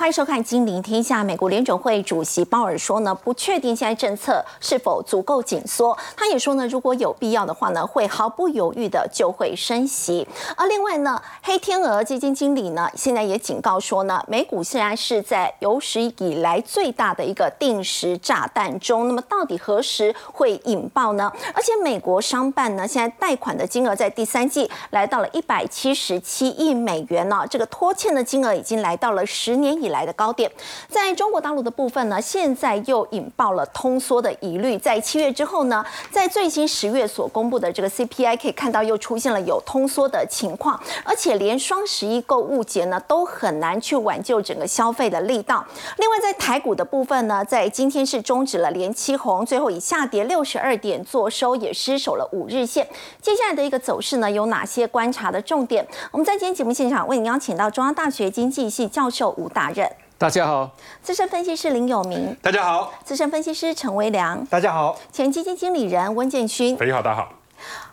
欢迎收看《金陵天下》。美国联准会主席鲍尔说呢，不确定现在政策是否足够紧缩。他也说呢，如果有必要的话呢，会毫不犹豫的就会升息。而另外呢，黑天鹅基金经理呢，现在也警告说呢，美股现在是在有史以来最大的一个定时炸弹中。那么到底何时会引爆呢？而且美国商办呢，现在贷款的金额在第三季来到了一百七十七亿美元呢，这个拖欠的金额已经来到了十年以来的高点，在中国大陆的部分呢，现在又引爆了通缩的疑虑。在七月之后呢，在最新十月所公布的这个 CPI 可以看到，又出现了有通缩的情况，而且连双十一购物节呢，都很难去挽救整个消费的力道。另外，在台股的部分呢，在今天是终止了连七红，最后以下跌六十二点做收，也失守了五日线。接下来的一个走势呢，有哪些观察的重点？我们在今天节目现场为您邀请到中央大学经济系教授吴大任。大家好，资深分析师林有明，大家好，资深分析师陈维良，大家好，前基金经理人温建勋，大家好，大家好。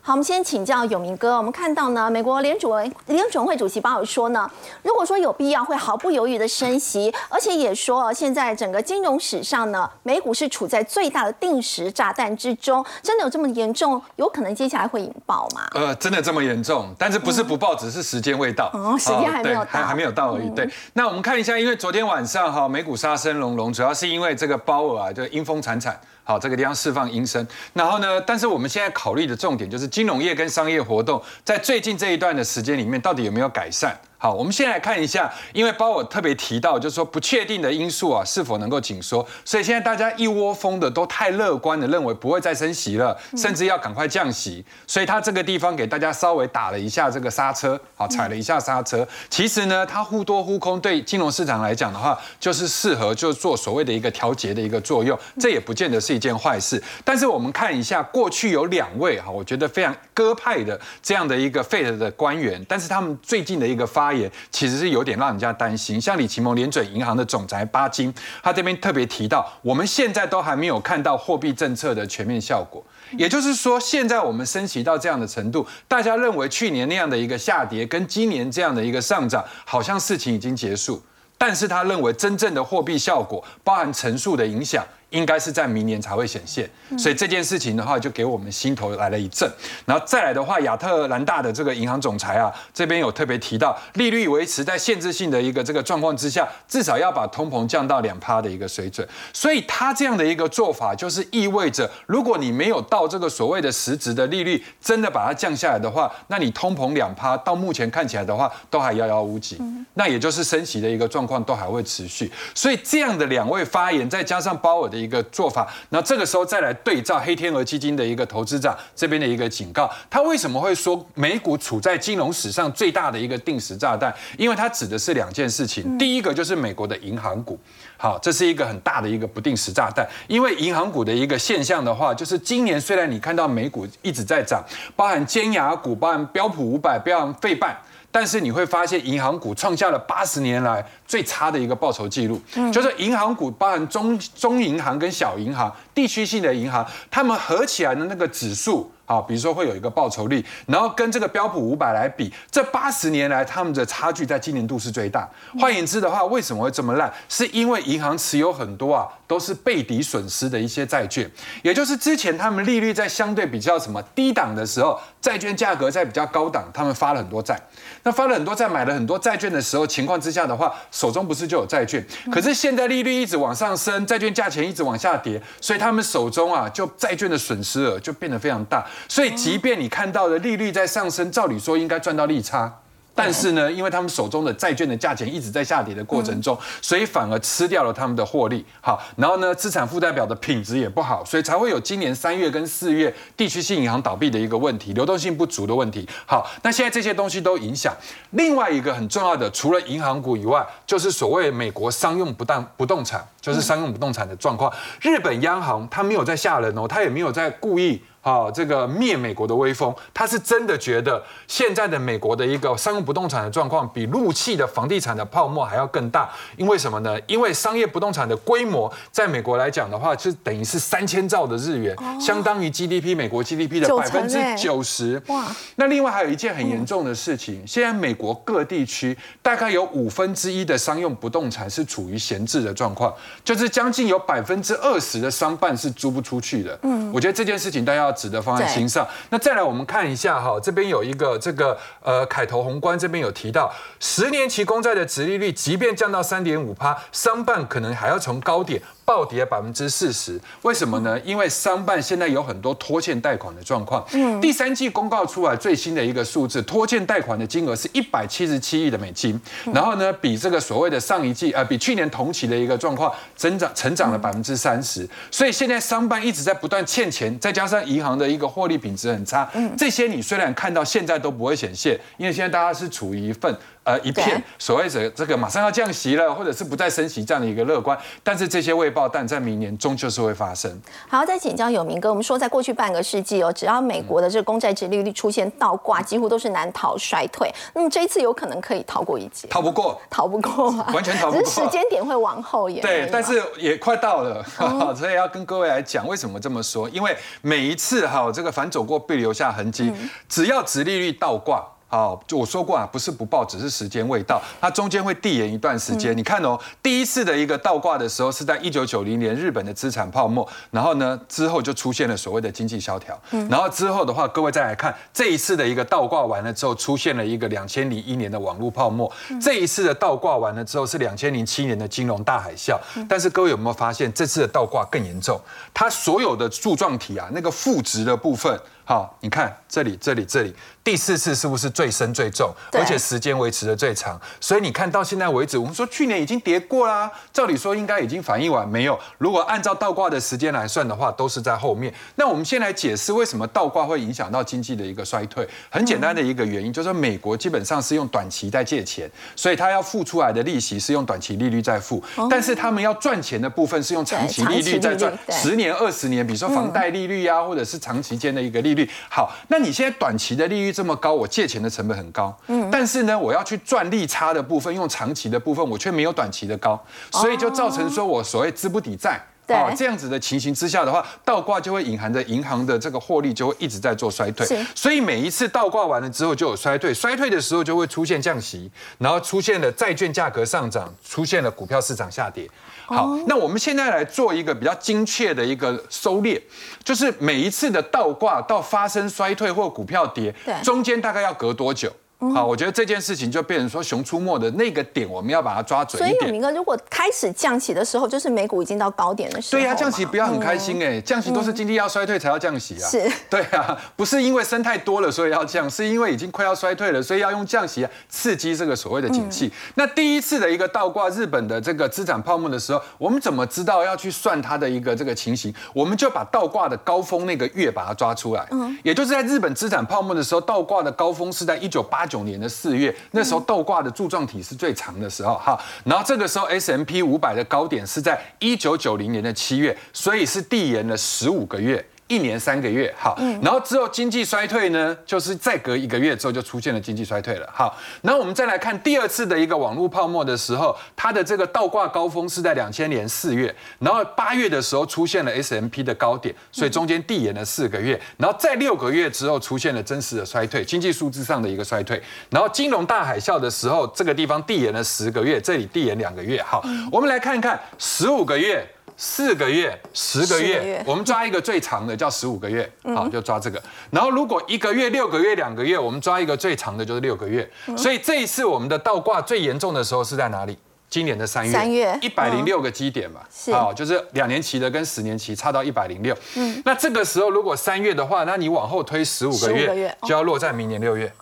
好，我们先请教永明哥。我们看到呢，美国联储联准会主席鲍尔说呢，如果说有必要，会毫不犹豫的升息，而且也说现在整个金融史上呢，美股是处在最大的定时炸弹之中。真的有这么严重？有可能接下来会引爆吗？呃，真的这么严重？但是不是不报，只是时间未到。哦，时间还没有到，还还没有到而已。对，那我们看一下，因为昨天晚上哈，美股杀声隆隆，主要是因为这个鲍尔啊，就阴风惨惨。好，这个地方释放阴声，然后呢？但是我们现在考虑的重点就是金融业跟商业活动在最近这一段的时间里面，到底有没有改善？好，我们先来看一下，因为包我特别提到，就是说不确定的因素啊，是否能够紧缩，所以现在大家一窝蜂的都太乐观的认为不会再升息了，甚至要赶快降息，所以他这个地方给大家稍微打了一下这个刹车，好，踩了一下刹车。其实呢，它忽多忽空，对金融市场来讲的话，就是适合就做所谓的一个调节的一个作用，这也不见得是一件坏事。但是我们看一下过去有两位哈，我觉得非常鸽派的这样的一个 Fed 的官员，但是他们最近的一个发发言其实是有点让人家担心，像李奇蒙联准银行的总裁巴金，他这边特别提到，我们现在都还没有看到货币政策的全面效果，也就是说，现在我们升息到这样的程度，大家认为去年那样的一个下跌跟今年这样的一个上涨，好像事情已经结束，但是他认为真正的货币效果，包含乘数的影响。应该是在明年才会显现，所以这件事情的话，就给我们心头来了一震。然后再来的话，亚特兰大的这个银行总裁啊，这边有特别提到，利率维持在限制性的一个这个状况之下，至少要把通膨降到两趴的一个水准。所以他这样的一个做法，就是意味着，如果你没有到这个所谓的实质的利率，真的把它降下来的话，那你通膨两趴，到目前看起来的话，都还遥遥无几。那也就是升息的一个状况都还会持续。所以这样的两位发言，再加上鲍尔的。一个做法，那这个时候再来对照黑天鹅基金的一个投资长这边的一个警告，他为什么会说美股处在金融史上最大的一个定时炸弹？因为它指的是两件事情，第一个就是美国的银行股，好，这是一个很大的一个不定时炸弹。因为银行股的一个现象的话，就是今年虽然你看到美股一直在涨，包含尖牙股，包含标普五百，包含费半。但是你会发现，银行股创下了八十年来最差的一个报酬记录，就是银行股包含中中银行跟小银行、地区性的银行，他们合起来的那个指数。好，比如说会有一个报酬率，然后跟这个标普五百来比，这八十年来他们的差距在今年度是最大。换言之的话，为什么会这么烂？是因为银行持有很多啊，都是背抵损失的一些债券，也就是之前他们利率在相对比较什么低档的时候，债券价格在比较高档，他们发了很多债。那发了很多债，买了很多债券的时候，情况之下的话，手中不是就有债券？可是现在利率一直往上升，债券价钱一直往下跌，所以他们手中啊，就债券的损失额就变得非常大。所以，即便你看到的利率在上升，照理说应该赚到利差。但是呢，因为他们手中的债券的价钱一直在下跌的过程中，所以反而吃掉了他们的获利。好，然后呢，资产负债表的品质也不好，所以才会有今年三月跟四月地区性银行倒闭的一个问题，流动性不足的问题。好，那现在这些东西都影响。另外一个很重要的，除了银行股以外，就是所谓美国商用不当不动产，就是商用不动产的状况。日本央行它没有在吓人哦，它也没有在故意。好，这个灭美国的威风，他是真的觉得现在的美国的一个商用不动产的状况，比陆气的房地产的泡沫还要更大。因为什么呢？因为商业不动产的规模，在美国来讲的话，是等于是三千兆的日元，相当于 GDP 美国 GDP 的百分之九十。哇！那另外还有一件很严重的事情，现在美国各地区大概有五分之一的商用不动产是处于闲置的状况，就是将近有百分之二十的商办是租不出去的。嗯，我觉得这件事情大家要。值得放在心上。那再来，我们看一下哈，这边有一个这个呃，凯投宏观这边有提到，十年期公债的殖利率即便降到三点五趴，商办可能还要从高点。暴跌百分之四十，为什么呢？因为商办现在有很多拖欠贷款的状况。嗯，第三季公告出来最新的一个数字，拖欠贷款的金额是一百七十七亿的美金。然后呢，比这个所谓的上一季，呃，比去年同期的一个状况增长成长了百分之三十。所以现在商办一直在不断欠钱，再加上银行的一个获利品质很差。嗯，这些你虽然看到现在都不会显现，因为现在大家是处于一份。呃，一片所谓的这个马上要降息了，或者是不再升息这样的一个乐观，但是这些未爆弹在明年终究是会发生。好，再请教有明哥，我们说在过去半个世纪哦，只要美国的这个公债殖利率出现倒挂，几乎都是难逃衰退。那么这一次有可能可以逃过一劫？逃不过，逃不过，完全逃不过。只是时间点会往后延。对，但是也快到了，所以要跟各位来讲为什么这么说？因为每一次哈，这个反走过必留下痕迹，只要殖利率倒挂。好，就我说过啊，不是不报，只是时间未到。它中间会递延一段时间。你看哦，第一次的一个倒挂的时候是在一九九零年日本的资产泡沫，然后呢之后就出现了所谓的经济萧条。然后之后的话，各位再来看这一次的一个倒挂完了之后，出现了一个两千零一年的网络泡沫。这一次的倒挂完了之后是两千零七年的金融大海啸。但是各位有没有发现，这次的倒挂更严重？它所有的柱状体啊，那个负值的部分。好，你看这里，这里，这里，第四次是不是最深最重，而且时间维持的最长？所以你看到现在为止，我们说去年已经跌过啦，照理说应该已经反应完，没有。如果按照倒挂的时间来算的话，都是在后面。那我们先来解释为什么倒挂会影响到经济的一个衰退。很简单的一个原因，就是美国基本上是用短期在借钱，所以他要付出来的利息是用短期利率在付，但是他们要赚钱的部分是用长期利率在赚，十年、二十年，比如说房贷利率啊，或者是长期间的一个利。率。好，那你现在短期的利率这么高，我借钱的成本很高，嗯，但是呢，我要去赚利差的部分，用长期的部分，我却没有短期的高，所以就造成说我所谓资不抵债，哦，这样子的情形之下的话，倒挂就会隐含着银行的这个获利就会一直在做衰退，所以每一次倒挂完了之后就有衰退，衰退的时候就会出现降息，然后出现了债券价格上涨，出现了股票市场下跌。好，那我们现在来做一个比较精确的一个收列，就是每一次的倒挂到发生衰退或股票跌，中间大概要隔多久？好，我觉得这件事情就变成说熊出没的那个点，我们要把它抓准一点。所以，明哥，如果开始降息的时候，就是美股已经到高点的时候。对呀，降息不要很开心哎，降息都是经济要衰退才要降息啊。是。对啊，不是因为升太多了所以要降，是因为已经快要衰退了，所以要用降息刺激这个所谓的景气。那第一次的一个倒挂日本的这个资产泡沫的时候，我们怎么知道要去算它的一个这个情形？我们就把倒挂的高峰那个月把它抓出来，嗯，也就是在日本资产泡沫的时候，倒挂的高峰是在一九八九年的四月。那时候倒挂的柱状体是最长的时候，哈，然后这个时候 S M P 五百的高点是在一九九零年的七月，所以是递延了十五个月。一年三个月，好，然后之后经济衰退呢，就是再隔一个月之后就出现了经济衰退了，好，然后我们再来看第二次的一个网络泡沫的时候，它的这个倒挂高峰是在两千年四月，然后八月的时候出现了 S M P 的高点，所以中间递延了四个月，然后在六个月之后出现了真实的衰退，经济数字上的一个衰退，然后金融大海啸的时候，这个地方递延了十个月，这里递延两个月，好，我们来看看十五个月。四个月、十个月，我们抓一个最长的叫十五个月，好，就抓这个。然后如果一个月、六个月、两个月，我们抓一个最长的就是六个月。所以这一次我们的倒挂最严重的时候是在哪里？今年的三月，三月。一百零六个基点嘛，好，就是两年期的跟十年期差到一百零六。嗯，那这个时候如果三月的话，那你往后推十五个月，就要落在明年六月。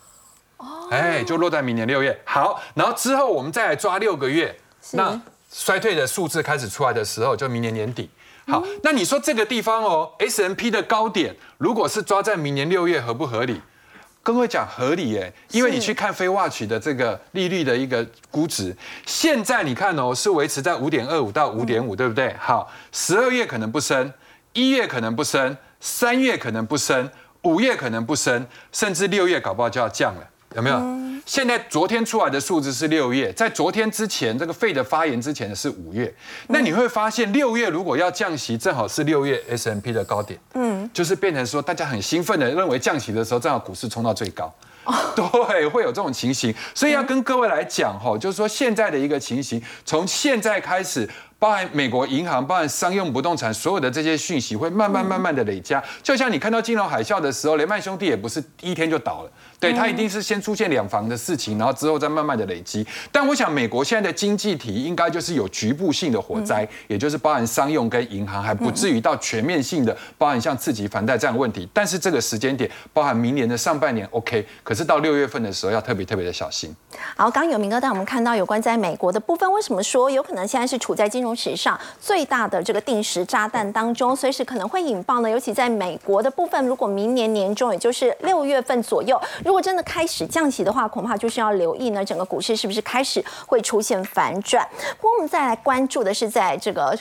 哦，哎，就落在明年六月。好，然后之后我们再来抓六个月，那。衰退的数字开始出来的时候，就明年年底。好，那你说这个地方哦，S M P 的高点如果是抓在明年六月，合不合理？跟我讲合理耶，因为你去看非 watch 的这个利率的一个估值，现在你看哦，是维持在五点二五到五点五，对不对？好，十二月可能不升，一月可能不升，三月可能不升，五月可能不升，甚至六月搞不好就要降了，有没有？现在昨天出来的数字是六月，在昨天之前这个费的发言之前的是五月，那你会发现六月如果要降息，正好是六月 S M P 的高点，嗯，就是变成说大家很兴奋的认为降息的时候，正好股市冲到最高。对，会有这种情形，所以要跟各位来讲哈，就是说现在的一个情形，从现在开始。包含美国银行、包含商用不动产，所有的这些讯息会慢慢慢慢的累加。就像你看到金融海啸的时候，雷曼兄弟也不是一天就倒了，对它一定是先出现两房的事情，然后之后再慢慢的累积。但我想，美国现在的经济体应该就是有局部性的火灾，也就是包含商用跟银行，还不至于到全面性的包含像次级房贷这样的问题。但是这个时间点，包含明年的上半年 OK，可是到六月份的时候要特别特别的小心。好，刚刚有明哥带我们看到有关在美国的部分，为什么说有可能现在是处在金融史上最大的这个定时炸弹当中，随时可能会引爆呢？尤其在美国的部分，如果明年年中，也就是六月份左右，如果真的开始降息的话，恐怕就是要留意呢，整个股市是不是开始会出现反转。不过我们再来关注的是在这个。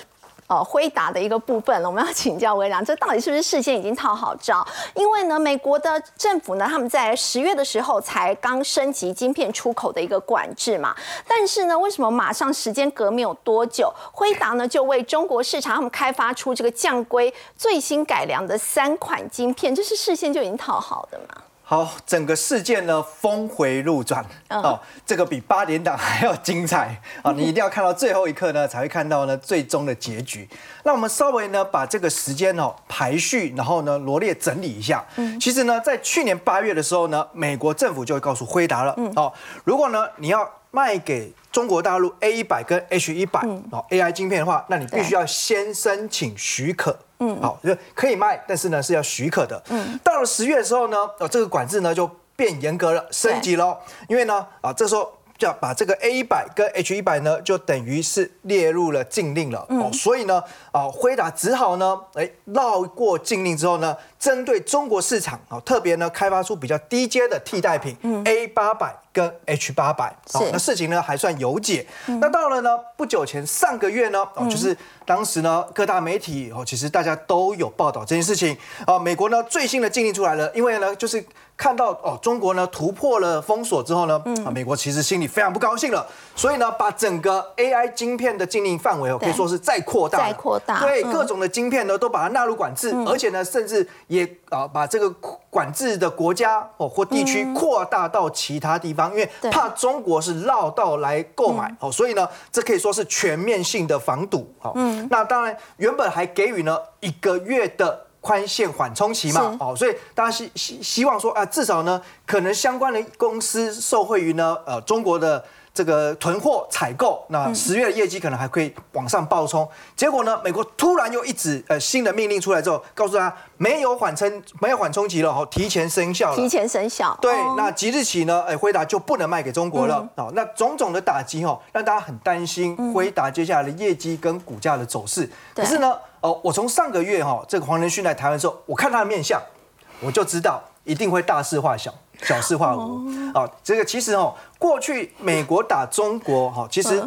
呃，辉达的一个部分了，我们要请教微良，这到底是不是事先已经套好招？因为呢，美国的政府呢，他们在十月的时候才刚升级晶片出口的一个管制嘛，但是呢，为什么马上时间隔没有多久，辉达呢就为中国市场他们开发出这个降规最新改良的三款晶片，这是事先就已经套好的吗？好，整个事件呢峰回路转哦，这个比八点档还要精彩啊！你一定要看到最后一刻呢，才会看到呢最终的结局。那我们稍微呢把这个时间哦排序，然后呢罗列整理一下。嗯，其实呢在去年八月的时候呢，美国政府就会告诉辉达了，哦，如果呢你要卖给中国大陆 A 一百跟 H 一百哦 AI 晶片的话，那你必须要先申请许可。嗯，好，就可以卖，但是呢是要许可的。嗯，到了十月的时候呢，哦，这个管制呢就变严格了，升级了。因为呢，啊，这时候就要把这个 A 一百跟 H 一百呢，就等于是列入了禁令了。哦，所以呢，啊，辉达只好呢，哎，绕过禁令之后呢，针对中国市场，啊，特别呢开发出比较低阶的替代品 A 八百。跟 H 八百，好，那事情呢还算有解。那到了呢不久前上个月呢，哦，就是当时呢各大媒体哦，其实大家都有报道这件事情啊。美国呢最新的禁令出来了，因为呢就是看到哦中国呢突破了封锁之后呢，啊美国其实心里非常不高兴了，所以呢把整个 AI 晶片的禁令范围哦可以说是再扩大，再扩大，对各种的晶片呢都把它纳入管制，而且呢甚至也啊把这个管制的国家哦或地区扩大到其他地方。因为怕中国是绕道来购买哦，所以呢，这可以说是全面性的防堵哦。嗯，那当然原本还给予呢一个月的宽限缓冲期嘛哦，所以大家希希希望说啊，至少呢，可能相关的公司受惠于呢呃中国的。这个囤货采购，那十月的业绩可能还可以往上暴冲。结果呢，美国突然又一纸呃新的命令出来之后，告诉他没有缓冲，没有缓冲期了，哦，提前生效了。提前生效。对，那即日起呢，哎，辉达就不能卖给中国了。哦，那种种的打击哦，让大家很担心辉达接下来的业绩跟股价的走势。可是呢，哦，我从上个月哈，这个黄仁勋来台湾之后，我看他的面相，我就知道一定会大事化小。小事化无啊，这个其实哦，过去美国打中国哈，其实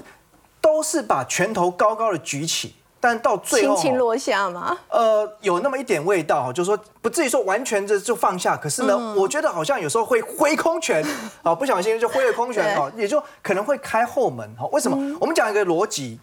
都是把拳头高高的举起，但到最后轻轻落下嘛？呃，有那么一点味道哈，就是说不至于说完全的就放下，可是呢，我觉得好像有时候会挥空拳啊，不小心就挥了空拳哦，也就可能会开后门哈。为什么？我们讲一个逻辑，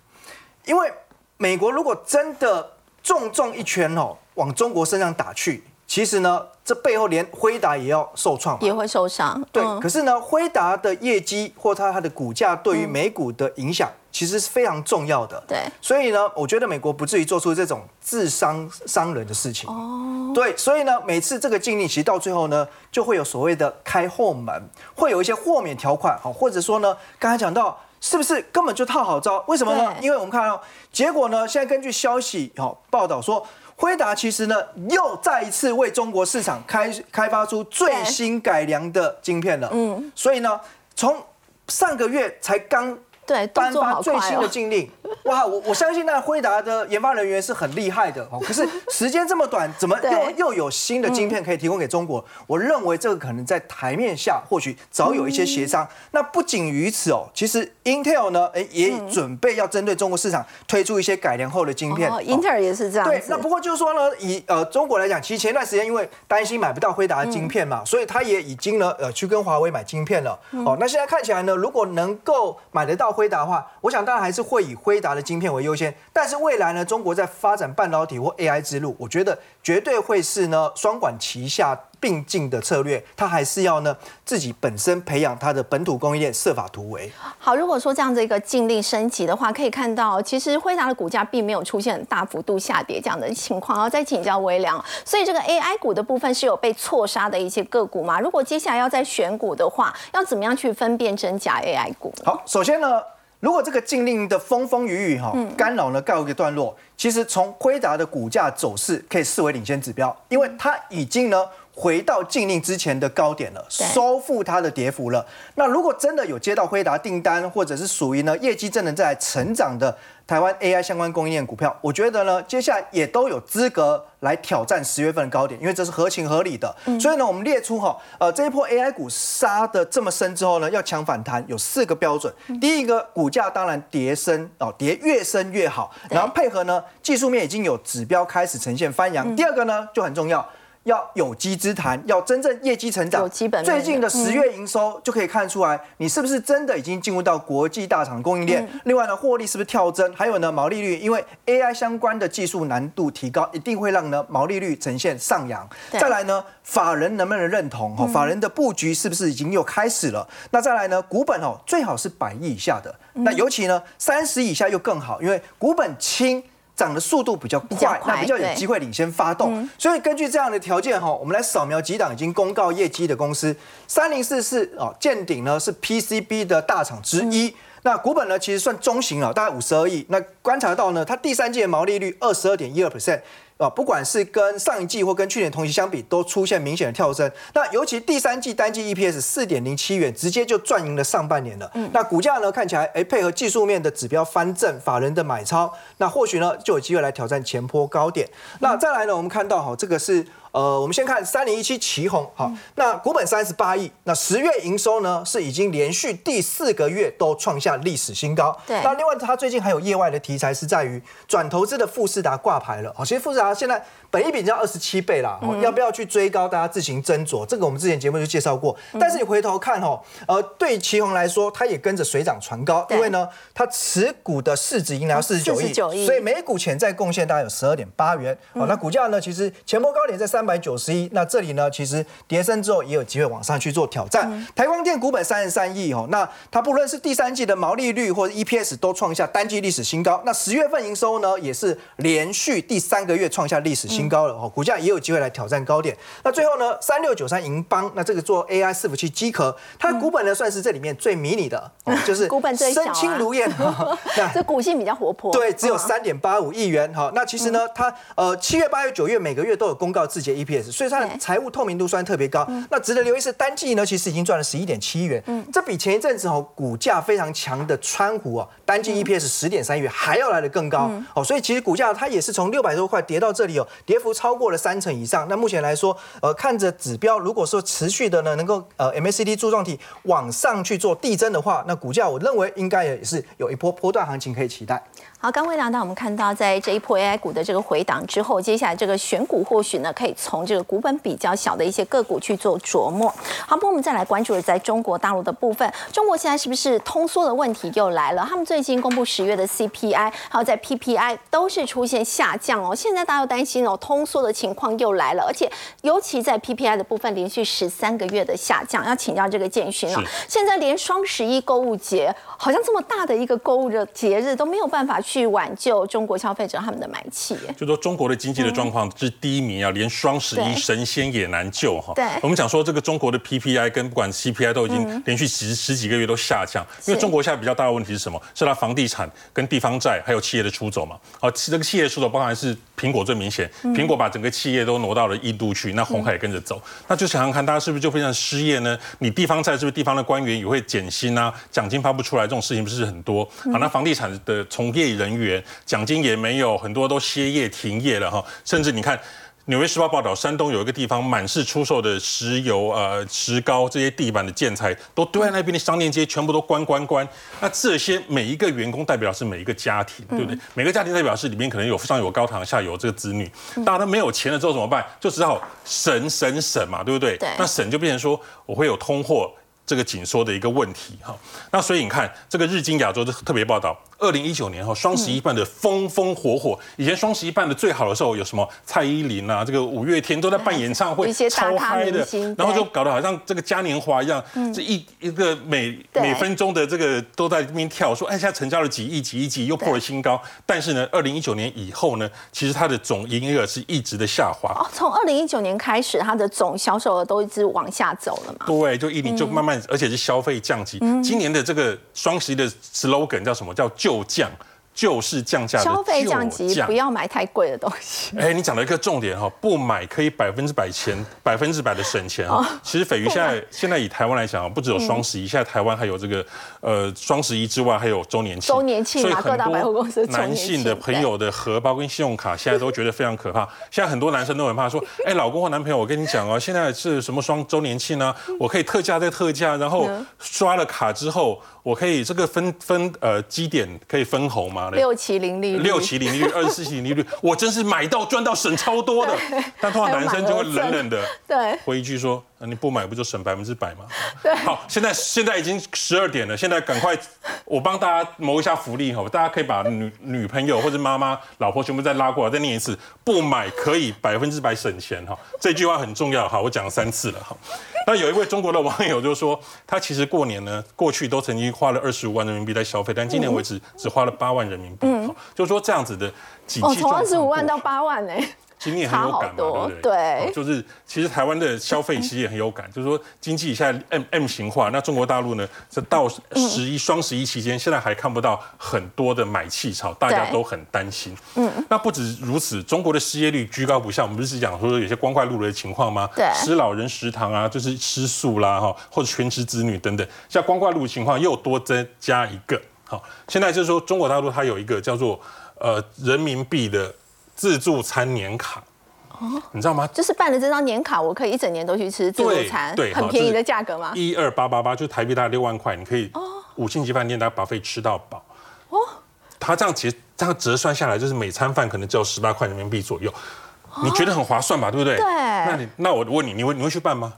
因为美国如果真的重重一拳哦，往中国身上打去。其实呢，这背后连辉达也要受创，也会受伤。对，可是呢，辉达的业绩或它它的股价对于美股的影响，其实是非常重要的。对，所以呢，我觉得美国不至于做出这种自伤伤人的事情。哦，对，所以呢，每次这个禁令其实到最后呢，就会有所谓的开后门，会有一些豁免条款，好，或者说呢，刚才讲到是不是根本就套好招？为什么呢？因为我们看到结果呢，现在根据消息好报道说。辉达其实呢，又再一次为中国市场开开发出最新改良的晶片了。嗯，所以呢，从上个月才刚对，颁发最新的禁令。哇，我我相信那辉达的研发人员是很厉害的哦。可是时间这么短，怎么又又有新的晶片可以提供给中国？我认为这个可能在台面下或许早有一些协商。那不仅于此哦，其实 Intel 呢，哎，也准备要针对中国市场推出一些改良后的晶片。哦，Intel 也是这样。对，那不过就是说呢，以呃中国来讲，其实前段时间因为担心买不到辉达的晶片嘛，所以他也已经呢呃去跟华为买晶片了。哦，那现在看起来呢，如果能够买得到辉达的话，我想当然还是会以辉达的晶片为优先。但是未来呢，中国在发展半导体或 AI 之路，我觉得绝对会是呢双管齐下并进的策略。它还是要呢自己本身培养它的本土供应链，设法突围。好，如果说这样子一个禁令升级的话，可以看到其实辉达的股价并没有出现大幅度下跌这样的情况。然后再请教微良，所以这个 AI 股的部分是有被错杀的一些个股吗？如果接下来要再选股的话，要怎么样去分辨真假 AI 股？好，首先呢。如果这个禁令的风风雨雨哈干扰呢告一个段落，其实从辉达的股价走势可以视为领先指标，因为它已经呢回到禁令之前的高点了，收复它的跌幅了。那如果真的有接到辉达订单，或者是属于呢业绩真的在成长的。台湾 AI 相关供应链股票，我觉得呢，接下来也都有资格来挑战十月份的高点，因为这是合情合理的。所以呢，我们列出哈，呃，这一波 AI 股杀的这么深之后呢，要抢反弹有四个标准。第一个，股价当然跌升哦，跌越深越好，然后配合呢，技术面已经有指标开始呈现翻扬。第二个呢，就很重要。要有机之谈，要真正业绩成长。最近的十月营收就可以看出来，你是不是真的已经进入到国际大厂供应链？另外呢，获利是不是跳增？还有呢，毛利率，因为 AI 相关的技术难度提高，一定会让呢毛利率呈现上扬。再来呢，法人能不能认同？哈，法人的布局是不是已经又开始了？那再来呢，股本哦，最好是百亿以下的。那尤其呢，三十以下又更好，因为股本轻。涨的速度比较快，那比较有机会领先发动。所以根据这样的条件哈，我们来扫描几档已经公告业绩的公司。三零四四哦，建鼎呢是 PCB 的大厂之一。那股本呢其实算中型了，大概五十二亿。那观察到呢，它第三季的毛利率二十二点一二 percent。啊，不管是跟上一季或跟去年同期相比，都出现明显的跳升。那尤其第三季单季 EPS 四点零七元，直接就赚赢了上半年了。嗯，那股价呢看起来，哎，配合技术面的指标翻正，法人的买超，那或许呢就有机会来挑战前坡高点。那再来呢，我们看到哈，这个是。呃，我们先看三零一七旗宏，好，那股本三十八亿，那十月营收呢是已经连续第四个月都创下历史新高。对，那另外它最近还有业外的题材是在于转投资的富士达挂牌了。好，其实富士达现在。本一比要二十七倍啦，要不要去追高？大家自行斟酌。这个我们之前节目就介绍过。但是你回头看哦，呃，对旗宏来说，它也跟着水涨船高，因为呢，它持股的市值已经来到四十九亿，所以每股潜在贡献大概有十二点八元。哦，那股价呢，其实前波高点在三百九十一，那这里呢，其实跌升之后也有机会往上去做挑战。台光电股本三十三亿哦，那它不论是第三季的毛利率或者 EPS 都创下单季历史新高。那十月份营收呢，也是连续第三个月创下历史新。高了哦，股价也有机会来挑战高点。那最后呢，三六九三银邦，那这个做 AI 伺服器机壳，它的股本呢算是这里面最迷你的，就是股本最小，身轻如燕。这股性比较活泼。对，只有三点八五亿元哈。那其实呢，它呃七月、八月、九月每个月都有公告自己的 EPS，所以它的财务透明度算特别高。那值得留意是单季呢，其实已经赚了十一点七元，嗯这比前一阵子哦股价非常强的川湖啊，单季 EPS 十点三元还要来的更高哦。所以其实股价它也是从六百多块跌到这里哦，跌。跌幅超过了三成以上，那目前来说，呃，看着指标，如果说持续的呢，能够呃 MACD 柱状体往上去做递增的话，那股价我认为应该也是有一波波段行情可以期待。好，刚微聊到我们看到，在这一波 AI 股的这个回档之后，接下来这个选股或许呢，可以从这个股本比较小的一些个股去做琢磨。好，不，我们再来关注的在中国大陆的部分，中国现在是不是通缩的问题又来了？他们最近公布十月的 CPI，还有在 PPI 都是出现下降哦。现在大家又担心哦，通缩的情况又来了，而且尤其在 PPI 的部分，连续十三个月的下降。要请教这个建勋啊，现在连双十一购物节，好像这么大的一个购物的节日都没有办法去。挽救中国消费者他们的买气，就说中国的经济的状况是低迷啊，连双十一神仙也难救哈。对，我们讲说这个中国的 PPI 跟不管 CPI 都已经连续十十几个月都下降，因为中国现在比较大的问题是什么？是它房地产跟地方债还有企业的出走嘛。好，这个企业出走包含是苹果最明显，苹果把整个企业都挪到了印度去，那红海也跟着走。那就想想看，大家是不是就非常失业呢？你地方债是不是地方的官员也会减薪啊？奖金发不出来，这种事情不是很多？好，那房地产的从业人员奖金也没有，很多都歇业停业了哈，甚至你看。纽约时报报道，山东有一个地方满是出售的石油、呃石膏这些地板的建材，都堆在那边的商店街，全部都关关关。那这些每一个员工代表是每一个家庭，对不对？每个家庭代表是里面可能有上有高堂，下有这个子女，大家都没有钱了之后怎么办？就只好省省省嘛，对不对？对。那省就变成说，我会有通货。这个紧缩的一个问题哈，那所以你看这个日经亚洲的特别报道，二零一九年哈双十一办的风风火火，以前双十一办的最好的时候有什么蔡依林啊，这个五月天都在办演唱会，超嗨的，然后就搞得好像这个嘉年华一样，这一一个每每分钟的这个都在那边跳，说哎现在成交了几亿几亿几亿又破了新高，但是呢，二零一九年以后呢，其实它的总营业额是一直的下滑。哦，从二零一九年开始，它的总销售额都一直往下走了嘛？对，就一年就慢慢。而且是消费降级。今年的这个双十一的 slogan 叫什么？叫就降。就是降价的消费降级，不要买太贵的东西。哎，你讲了一个重点哈，不买可以百分之百钱，百分之百的省钱啊。其实斐鱼现在现在以台湾来讲不只有双十一，现在台湾还有这个呃双十一之外还有周年庆。周年庆嘛，各大百货公司男性的朋友的荷包跟信用卡现在都觉得非常可怕。现在很多男生都很怕说，哎，老公或男朋友，我跟你讲哦，现在是什么双周年庆呢？我可以特价再特价，然后刷了卡之后。我可以这个分分呃基点可以分红吗？六期零利率，六期零利率，二十四期零利率，我真是买到赚到省超多的。但通常男生就会冷冷的对回一句说。你不买不就省百分之百吗？对。好，现在现在已经十二点了，现在赶快，我帮大家谋一下福利哈，大家可以把女女朋友或者妈妈、老婆全部再拉过来，再念一次，不买可以百分之百省钱哈。这句话很重要哈，我讲了三次了哈。那有一位中国的网友就说，他其实过年呢，过去都曾经花了二十五万人民币在消费，但今年为止只花了八万人民币。嗯。就说这样子的景气从二十五万到八万呢。其实你也很有感嘛，对不对？对，就是其实台湾的消费其实也很有感，就是说经济现在 M M 型化，那中国大陆呢，这到十一双十一期间，现在还看不到很多的买气潮，大家都很担心。嗯，那不止如此，中国的失业率居高不下，我们不是讲说有些光怪陆离的情况吗？对，失老人食堂啊，就是吃素啦哈，或者全职子女等等，像光怪陆的情况又多增加一个。好，现在就是说中国大陆它有一个叫做呃人民币的。自助餐年卡，哦，你知道吗？就是办了这张年卡，我可以一整年都去吃自助餐，对，很便宜的价格吗？一二八八八，就台币大概六万块，你可以五星级饭店大家把费吃到饱。哦，他这样其实这样折算下来，就是每餐饭可能只有十八块人民币左右，你觉得很划算吧？对不对？对。那你那我问你，你会你会去办吗？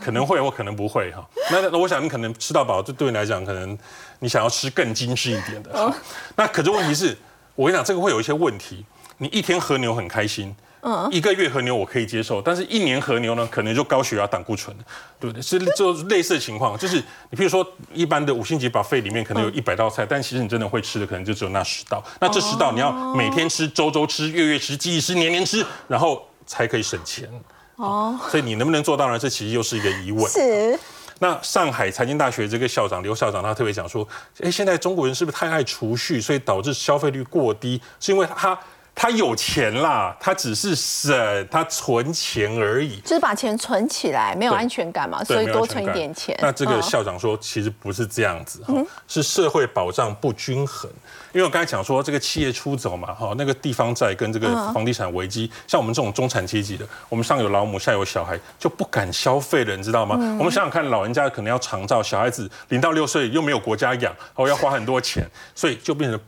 可能会，我可能不会哈。那那我想你可能吃到饱，就对你来讲，可能你想要吃更精致一点的。那可是问题是，我跟你讲，这个会有一些问题。你一天和牛很开心，嗯，一个月和牛我可以接受，但是一年和牛呢，可能就高血压、胆固醇对不对？是就类似的情况，就是你比如说一般的五星级 buffet 里面可能有一百道菜，但其实你真的会吃的可能就只有那十道，那这十道你要每天吃、周周吃、月月吃、季季吃、年年吃，然后才可以省钱哦。所以你能不能做到呢？这其实又是一个疑问。是。那上海财经大学这个校长刘校长他特别讲说，哎，现在中国人是不是太爱储蓄，所以导致消费率过低？是因为他。他有钱啦，他只是省，他存钱而已，就是把钱存起来，没有安全感嘛，所以多存一点钱。那这个校长说，其实不是这样子，是社会保障不均衡。因为我刚才讲说，这个企业出走嘛，哈，那个地方债跟这个房地产危机，像我们这种中产阶级的，我们上有老母，下有小孩，就不敢消费了，你知道吗？我们想想看，老人家可能要长照，小孩子零到六岁又没有国家养，哦，要花很多钱，所以就变成。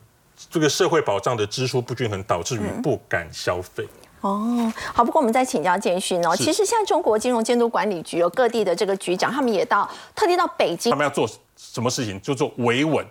这个社会保障的支出不均衡，导致于不敢消费。哦，好，不过我们再请教建勋哦。其实现在中国金融监督管理局有各地的这个局长，他们也到特地到北京，他们要做什么事情？就做维稳，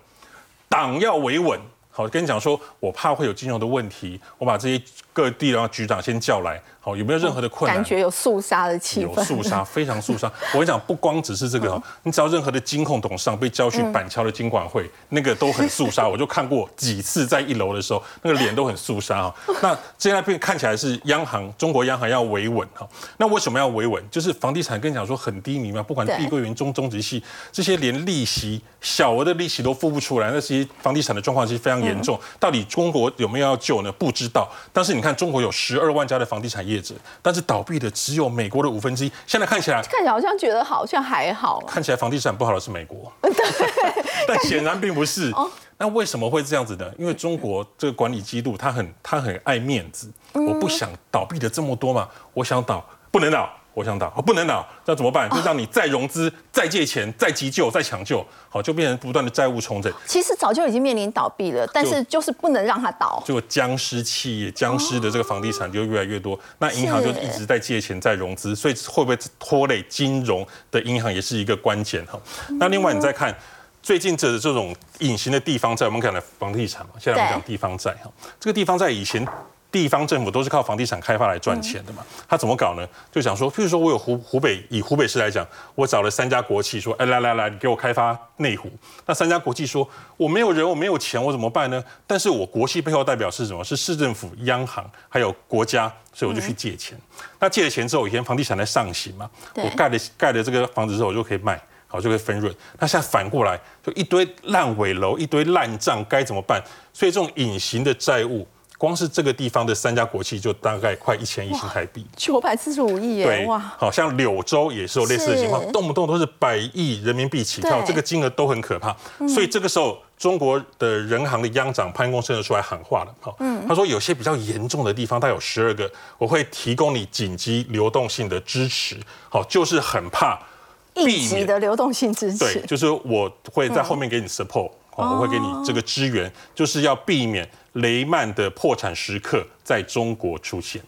党要维稳。好，跟你讲说，我怕会有金融的问题，我把这些各地的局长先叫来，好，有没有任何的困难？感觉有肃杀的气氛，有肃杀，非常肃杀。我跟你讲，不光只是这个，你只要任何的金控董事长被叫去板桥的金管会，那个都很肃杀。我就看过几次，在一楼的时候，那个脸都很肃杀啊。那现在变看起来是央行，中国央行要维稳哈。那为什么要维稳？就是房地产跟你讲说很低迷嘛，不管碧桂园、中中植系这些，连利息小额的利息都付不出来，那些房地产的状况其实非常严重。到底中国有没有要救呢？不知道。但是你看，中国有十二万家的房地产业者，但是倒闭的只有美国的五分之一。现在看起来，看起来好像觉得好像还好。看起来房地产不好的是美国，但显然并不是。那为什么会这样子呢？因为中国这个管理制度，他很他很爱面子，我不想倒闭的这么多嘛，我想倒不能倒。我想倒，不能倒，那怎么办？就让你再融资、再借钱、再急救、再抢救，好，就变成不断的债务重整。其实早就已经面临倒闭了，但是就是不能让它倒。就僵尸企业、僵尸的这个房地产就越来越多，那银行就一直在借钱、在融资，所以会不会拖累金融的银行也是一个关键哈。那另外你再看最近这这种隐形的地方债，我们讲的房地产嘛，现在我们讲地方债哈，这个地方债以前。地方政府都是靠房地产开发来赚钱的嘛？他怎么搞呢？就想说，譬如说我有湖湖北，以湖北市来讲，我找了三家国企，说，哎，来来来，你给我开发内湖。那三家国企说，我没有人，我没有钱，我怎么办呢？但是我国企背后代表是什么？是市政府、央行还有国家，所以我就去借钱。那借了钱之后，以前房地产在上行嘛，我盖了盖了这个房子之后，我就可以卖，好就可以分润。那现在反过来，就一堆烂尾楼，一堆烂账，该怎么办？所以这种隐形的债务。光是这个地方的三家国企就大概快一千亿新台币，九百四十五亿耶！对，哇，好像柳州也是有类似的情况，动不动都是百亿人民币起跳，这个金额都很可怕。所以这个时候，中国的人行的央长潘功胜就出来喊话了，好，他说有些比较严重的地方，他有十二个，我会提供你紧急流动性的支持，好，就是很怕应急的流动性支持，对，就是我会在后面给你 support。我会给你这个支援，就是要避免雷曼的破产时刻在中国出现。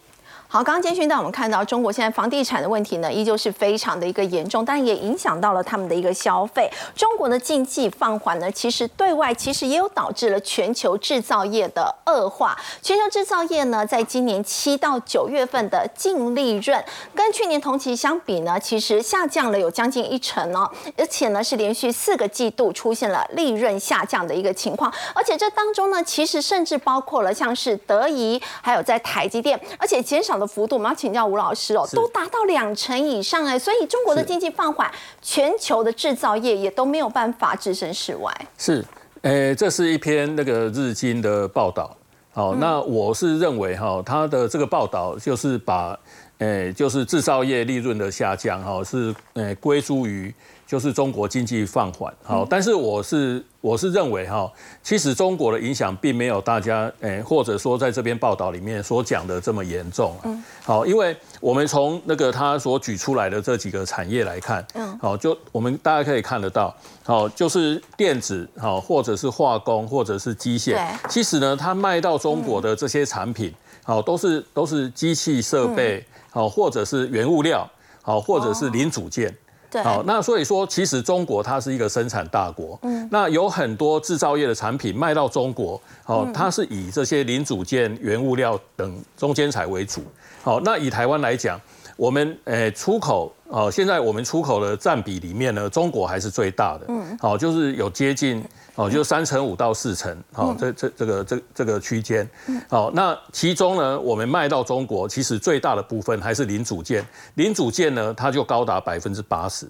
好，刚刚监讯到我们看到中国现在房地产的问题呢，依旧是非常的一个严重，但也影响到了他们的一个消费。中国的经济放缓呢，其实对外其实也有导致了全球制造业的恶化。全球制造业呢，在今年七到九月份的净利润跟去年同期相比呢，其实下降了有将近一成哦，而且呢是连续四个季度出现了利润下降的一个情况。而且这当中呢，其实甚至包括了像是德仪，还有在台积电，而且减少。的幅度，我们要请教吴老师哦，都达到两成以上哎，所以中国的经济放缓，全球的制造业也都没有办法置身事外。是，诶，这是一篇那个日经的报道。好，那我是认为哈，他的这个报道就是把，诶，就是制造业利润的下降哈，是诶归诸于。就是中国经济放缓，好，但是我是我是认为哈，其实中国的影响并没有大家诶，或者说在这篇报道里面所讲的这么严重。嗯，好，因为我们从那个他所举出来的这几个产业来看，嗯，好，就我们大家可以看得到，好，就是电子，好，或者是化工，或者是机械，其实呢，它卖到中国的这些产品，好，都是都是机器设备，好，或者是原物料，好，或者是零组件。好，那所以说，其实中国它是一个生产大国，嗯，那有很多制造业的产品卖到中国，好，它是以这些零组件、原物料等中间材为主。好，那以台湾来讲，我们诶出口，哦，现在我们出口的占比里面呢，中国还是最大的，嗯，好，就是有接近。哦，就三成五到四成，好，这这这个这这个区间，好，那其中呢，我们卖到中国，其实最大的部分还是零组件，零组件呢，它就高达百分之八十，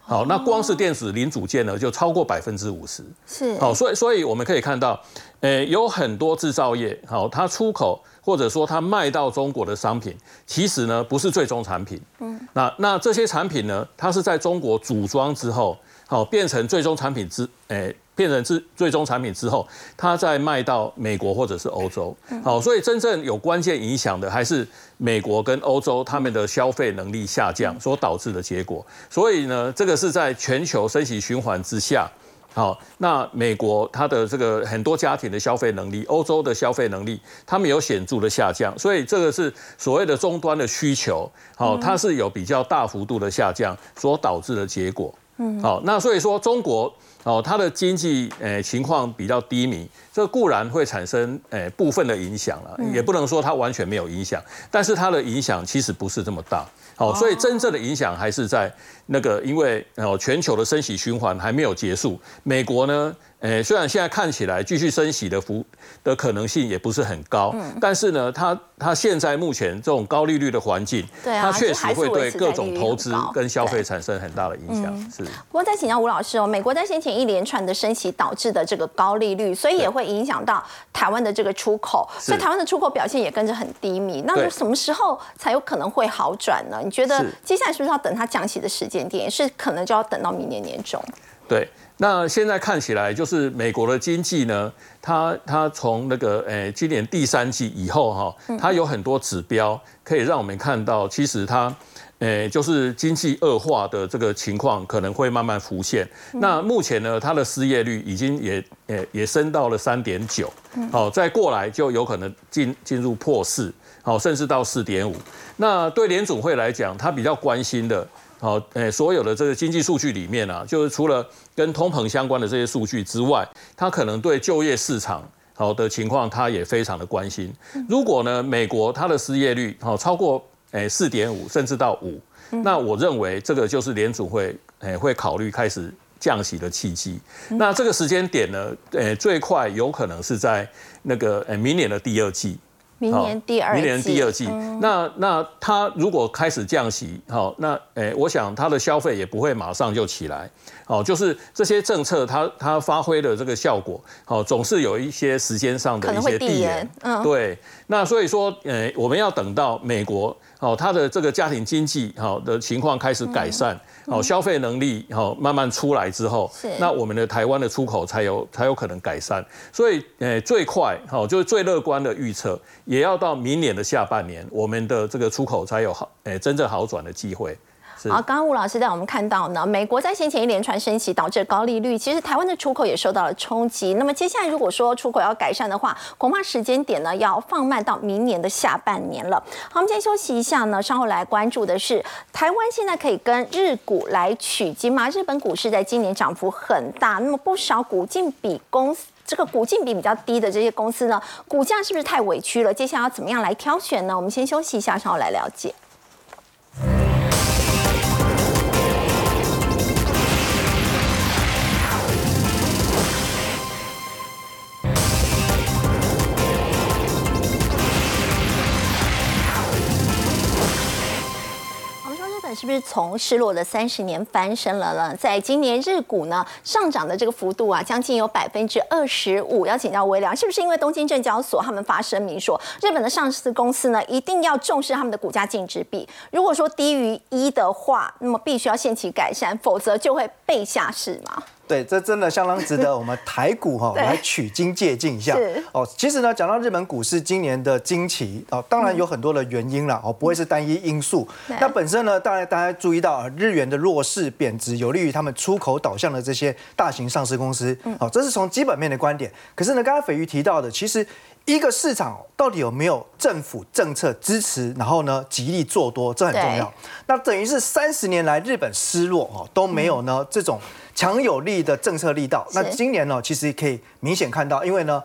好，那光是电子零组件呢，就超过百分之五十，是，好，所以所以我们可以看到，呃，有很多制造业，好，它出口或者说它卖到中国的商品，其实呢不是最终产品，嗯，那那这些产品呢，它是在中国组装之后，好，变成最终产品之，诶。变成最最终产品之后，它再卖到美国或者是欧洲，好，所以真正有关键影响的还是美国跟欧洲他们的消费能力下降所导致的结果。所以呢，这个是在全球升息循环之下，好，那美国它的这个很多家庭的消费能力，欧洲的消费能力，他们有显著的下降，所以这个是所谓的终端的需求，好，它是有比较大幅度的下降所导致的结果。嗯，好，那所以说中国。哦，它的经济诶情况比较低迷，这固然会产生诶部分的影响了，也不能说它完全没有影响，但是它的影响其实不是这么大。好，所以真正的影响还是在那个，因为哦全球的升息循环还没有结束，美国呢。诶，虽然现在看起来继续升息的幅的可能性也不是很高，但是呢，它它现在目前这种高利率的环境，它确实会对各种投资跟消费产生很大的影响。是。不过再请教吴老师哦，美国在先前一连串的升息导致的这个高利率，所以也会影响到台湾的这个出口，所以台湾的出口表现也跟着很低迷。那什么时候才有可能会好转呢？你觉得接下来是不是要等它降息的时间点，是可能就要等到明年年中？对。那现在看起来，就是美国的经济呢，它它从那个诶今年第三季以后哈，它有很多指标可以让我们看到，其实它诶就是经济恶化的这个情况可能会慢慢浮现。那目前呢，它的失业率已经也诶也升到了三点九，好，再过来就有可能进进入破四，好，甚至到四点五。那对联总会来讲，他比较关心的。好，诶，所有的这个经济数据里面啊，就是除了跟通膨相关的这些数据之外，它可能对就业市场好的情况，它也非常的关心。如果呢，美国它的失业率好超过诶四点五，甚至到五，那我认为这个就是联储会诶会考虑开始降息的契机。那这个时间点呢，诶最快有可能是在那个诶明年的第二季。明年第二，明年第二季，那那它如果开始降息，好，那诶，我想它的消费也不会马上就起来，好，就是这些政策它它发挥的这个效果，好，总是有一些时间上的一些递延，嗯，对，那所以说，诶，我们要等到美国，好，他的这个家庭经济好的情况开始改善。哦，消费能力好慢慢出来之后，那我们的台湾的出口才有才有可能改善。所以，诶，最快哈就是最乐观的预测，也要到明年的下半年，我们的这个出口才有好诶真正好转的机会。好，刚刚吴老师带我们看到呢，美国在先前一连串升息导致高利率，其实台湾的出口也受到了冲击。那么接下来如果说出口要改善的话，恐怕时间点呢要放慢到明年的下半年了。好，我们先休息一下呢，稍后来关注的是台湾现在可以跟日股来取经吗？日本股市在今年涨幅很大，那么不少股净比公司这个股净比比较低的这些公司呢，股价是不是太委屈了？接下来要怎么样来挑选呢？我们先休息一下，稍后来了解。是不是从失落的三十年翻身了呢？在今年日股呢上涨的这个幅度啊，将近有百分之二十五。要请教微良，是不是因为东京证交所他们发声明说，日本的上市公司呢一定要重视他们的股价净值比，如果说低于一的话，那么必须要限期改善，否则就会被下市嘛？对，这真的相当值得我们台股哈来取经借鉴一下哦。其实呢，讲到日本股市今年的惊奇哦，当然有很多的原因了哦，不会是单一因素。那本身呢，当然大家注意到日元的弱势贬值，有利于他们出口导向的这些大型上市公司。哦，这是从基本面的观点。可是呢，刚刚斐鱼提到的，其实一个市场到底有没有政府政策支持，然后呢极力做多，这很重要。那等于是三十年来日本失落哦都没有呢这种。强有力的政策力道，那今年呢，其实可以明显看到，因为呢，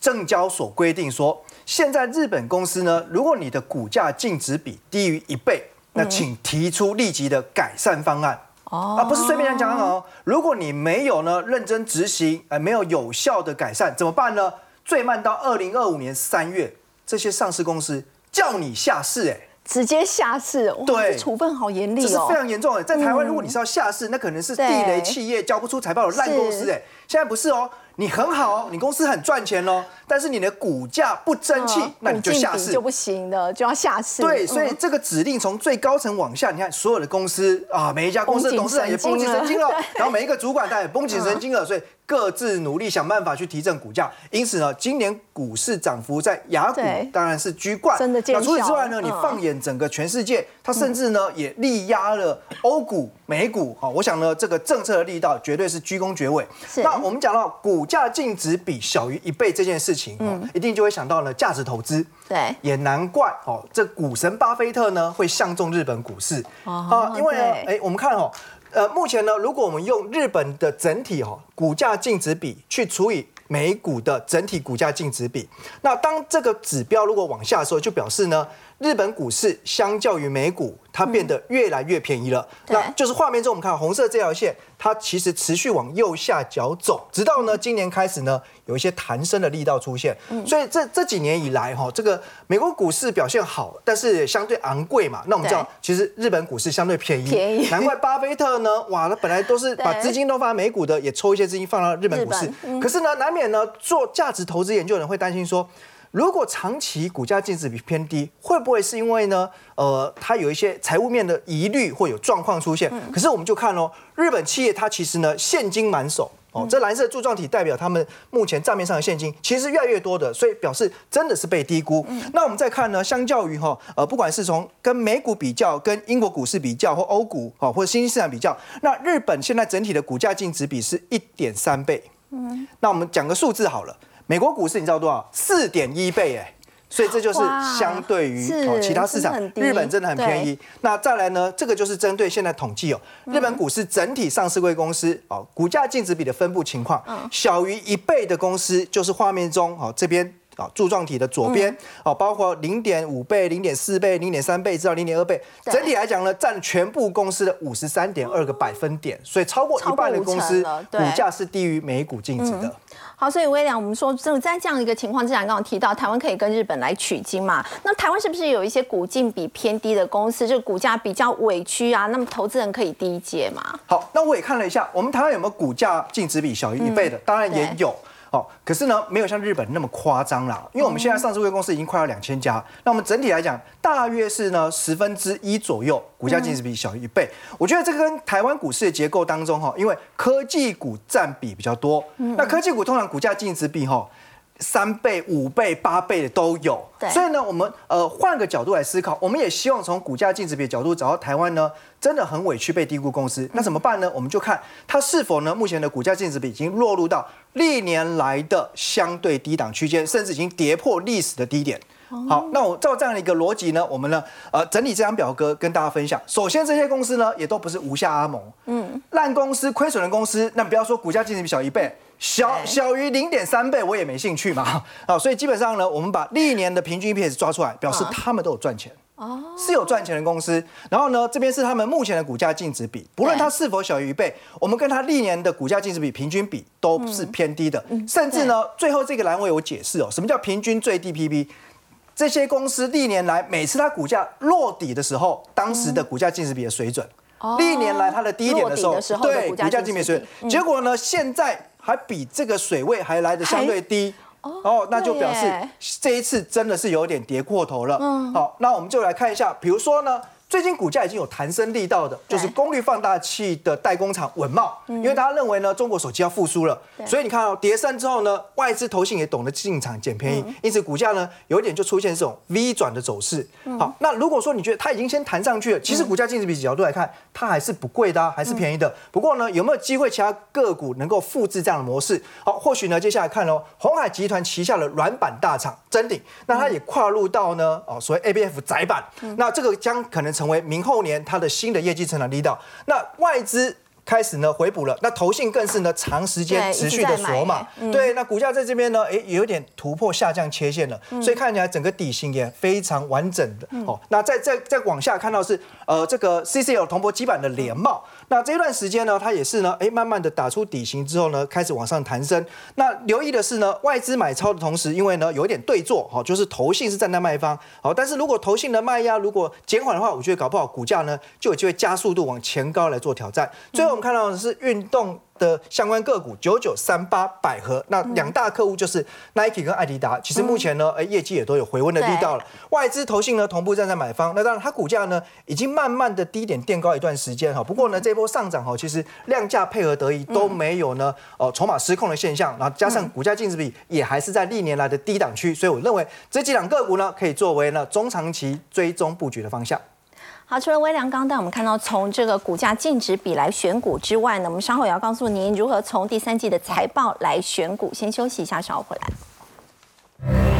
证交所规定说，现在日本公司呢，如果你的股价净值比低于一倍，那请提出立即的改善方案。哦，啊，不是随便讲讲哦。如果你没有呢认真执行，哎，没有有效的改善，怎么办呢？最慢到二零二五年三月，这些上市公司叫你下市，哎。直接下市，对，处分好严厉哦，这是非常严重的。在台湾，如果你是要下市，那可能是地雷企业交不出财报的烂公司，哎，现在不是哦。你很好，你公司很赚钱哦，但是你的股价不争气，那你就下市。就不行的，就要下市。对，所以这个指令从最高层往下，你看所有的公司啊，每一家公司的董事长也绷紧神经了，然后每一个主管他也绷紧神经了，所以各自努力想办法去提振股价。因此呢，今年股市涨幅在雅股当然是居冠。真的那除此之外呢，你放眼整个全世界，它甚至呢也力压了欧股、美股。好，我想呢，这个政策的力道绝对是居功厥伟。那我们讲到股。股价净值比小于一倍这件事情，嗯，一定就会想到呢价值投资。对，也难怪哦，这股神巴菲特呢会相中日本股市哦因为呢，对哎，我们看哦，呃，目前呢，如果我们用日本的整体哦股价净值比去除以美股的整体股价净值比，那当这个指标如果往下的时候，就表示呢，日本股市相较于美股，它变得越来越便宜了。对那就是画面中我们看红色这条线，它其实持续往右下角走，直到呢今年开始呢有一些弹升的力道出现。所以这这几年以来哈，这个美国股市表现好，但是也相对昂贵嘛。那我们知道，其实日本股市相对便宜，便宜难怪巴菲特呢，哇，他本来都是把资金都放在美股的，也抽一些资金放到日本股市。可是呢，难免呢做价值投资研究的人会担心说。如果长期股价净值比偏低，会不会是因为呢？呃，它有一些财务面的疑虑或有状况出现？可是我们就看哦，日本企业它其实呢现金满手哦，这蓝色柱状体代表他们目前账面上的现金其实越来越多的，所以表示真的是被低估。那我们再看呢，相较于哈呃，不管是从跟美股比较、跟英国股市比较或欧股哦或者新兴市场比较，那日本现在整体的股价净值比是一点三倍。嗯那我们讲个数字好了，美国股市你知道多少？四点一倍哎。所以这就是相对于哦其他市场日本真的很便宜。那再来呢，这个就是针对现在统计哦，日本股市整体上市贵公司哦，股价净值比的分布情况，小于一倍的公司就是画面中哦这边。啊，柱状体的左边哦，包括零点五倍、零点四倍、零点三倍至到零点二倍，整体来讲呢，占全部公司的五十三点二个百分点，所以超过一半的公司股对价是低于每股净值的。好，所以威廉，我们说，就在这样一个情况之下，刚刚提到台湾可以跟日本来取经嘛？那台湾是不是有一些股净比偏低的公司，这个股价比较委屈啊？那么投资人可以低接嘛？好，那我也看了一下，我们台湾有没有股价净值比小于一倍的？当然也有。哦，可是呢，没有像日本那么夸张啦，因为我们现在上市公司已经快要两千家，那我们整体来讲，大约是呢十分之一左右，股价净值比小于一倍。我觉得这个跟台湾股市的结构当中哈，因为科技股占比比较多，那科技股通常股价净值比哈。三倍、五倍、八倍的都有，所以呢，我们呃换个角度来思考，我们也希望从股价净值比的角度找到台湾呢真的很委屈被低估公司，那怎么办呢？我们就看它是否呢目前的股价净值比已经落入到历年来的相对低档区间，甚至已经跌破历史的低点。好，那我照这样的一个逻辑呢，我们呢，呃，整理这张表格跟大家分享。首先，这些公司呢，也都不是无下阿蒙，嗯，烂公司、亏损的公司，那不要说股价净值比小一倍，小对小于零点三倍，我也没兴趣嘛。啊，所以基本上呢，我们把历年的平均 EPS 抓出来，表示他们都有赚钱。哦，是有赚钱的公司，然后呢，这边是他们目前的股价净值比，不论它是否小于一倍，我们跟它历年的股价净值比平均比都是偏低的，甚至呢，最后这个栏位有解释哦，什么叫平均最低 PB？这些公司历年来每次它股价落底的时候，当时的股价净值比的水准，历年来它的低点的时候，对股价净值比水准，结果呢，现在还比这个水位还来的相对低。哦，那就表示这一次真的是有点跌过头了。嗯，好，那我们就来看一下，比如说呢。最近股价已经有弹升力道的，就是功率放大器的代工厂稳茂，因为大家认为呢中国手机要复苏了，所以你看哦，跌升之后呢，外资投信也懂得进场捡便宜，因此股价呢有一点就出现这种 V 转的走势。好，那如果说你觉得它已经先弹上去了，其实股价净值比角度来看，它还是不贵的啊，还是便宜的。不过呢，有没有机会其他个股能够复制这样的模式？好，或许呢，接下来看哦，红海集团旗下的软板大厂真鼎，那它也跨入到呢哦所谓 ABF 窄板，那这个将可能成为明后年它的新的业绩成长力道。那外资。开始呢回补了，那投信更是呢长时间持续的锁码，对，那股价在这边呢，哎，也有点突破下降切线了，所以看起来整个底薪也非常完整的。哦，那再再再往下看到是呃这个 CCL 铜箔基板的联茂，那这一段时间呢，它也是呢，哎，慢慢的打出底型之后呢，开始往上弹升。那留意的是呢，外资买超的同时，因为呢有一点对坐，好，就是投信是站在卖方，好，但是如果投信的卖压如果减缓的话，我觉得搞不好股价呢就有机会加速度往前高来做挑战。最后我们看到的是运动。的相关个股九九三八百合，那两大客户就是 Nike 跟艾迪达，其实目前呢，哎，业绩也都有回温的力道了。外资投信呢同步站在买方，那当然它股价呢已经慢慢的低点垫高一段时间哈。不过呢，这波上涨哈，其实量价配合得宜都没有呢，呃，筹码失控的现象，然后加上股价净值比也还是在历年来的低档区，所以我认为这几档个股呢，可以作为呢中长期追踪布局的方向。好，除了微良刚带我们看到从这个股价净值比来选股之外呢，我们稍后也要告诉您如何从第三季的财报来选股。先休息一下，稍后回来。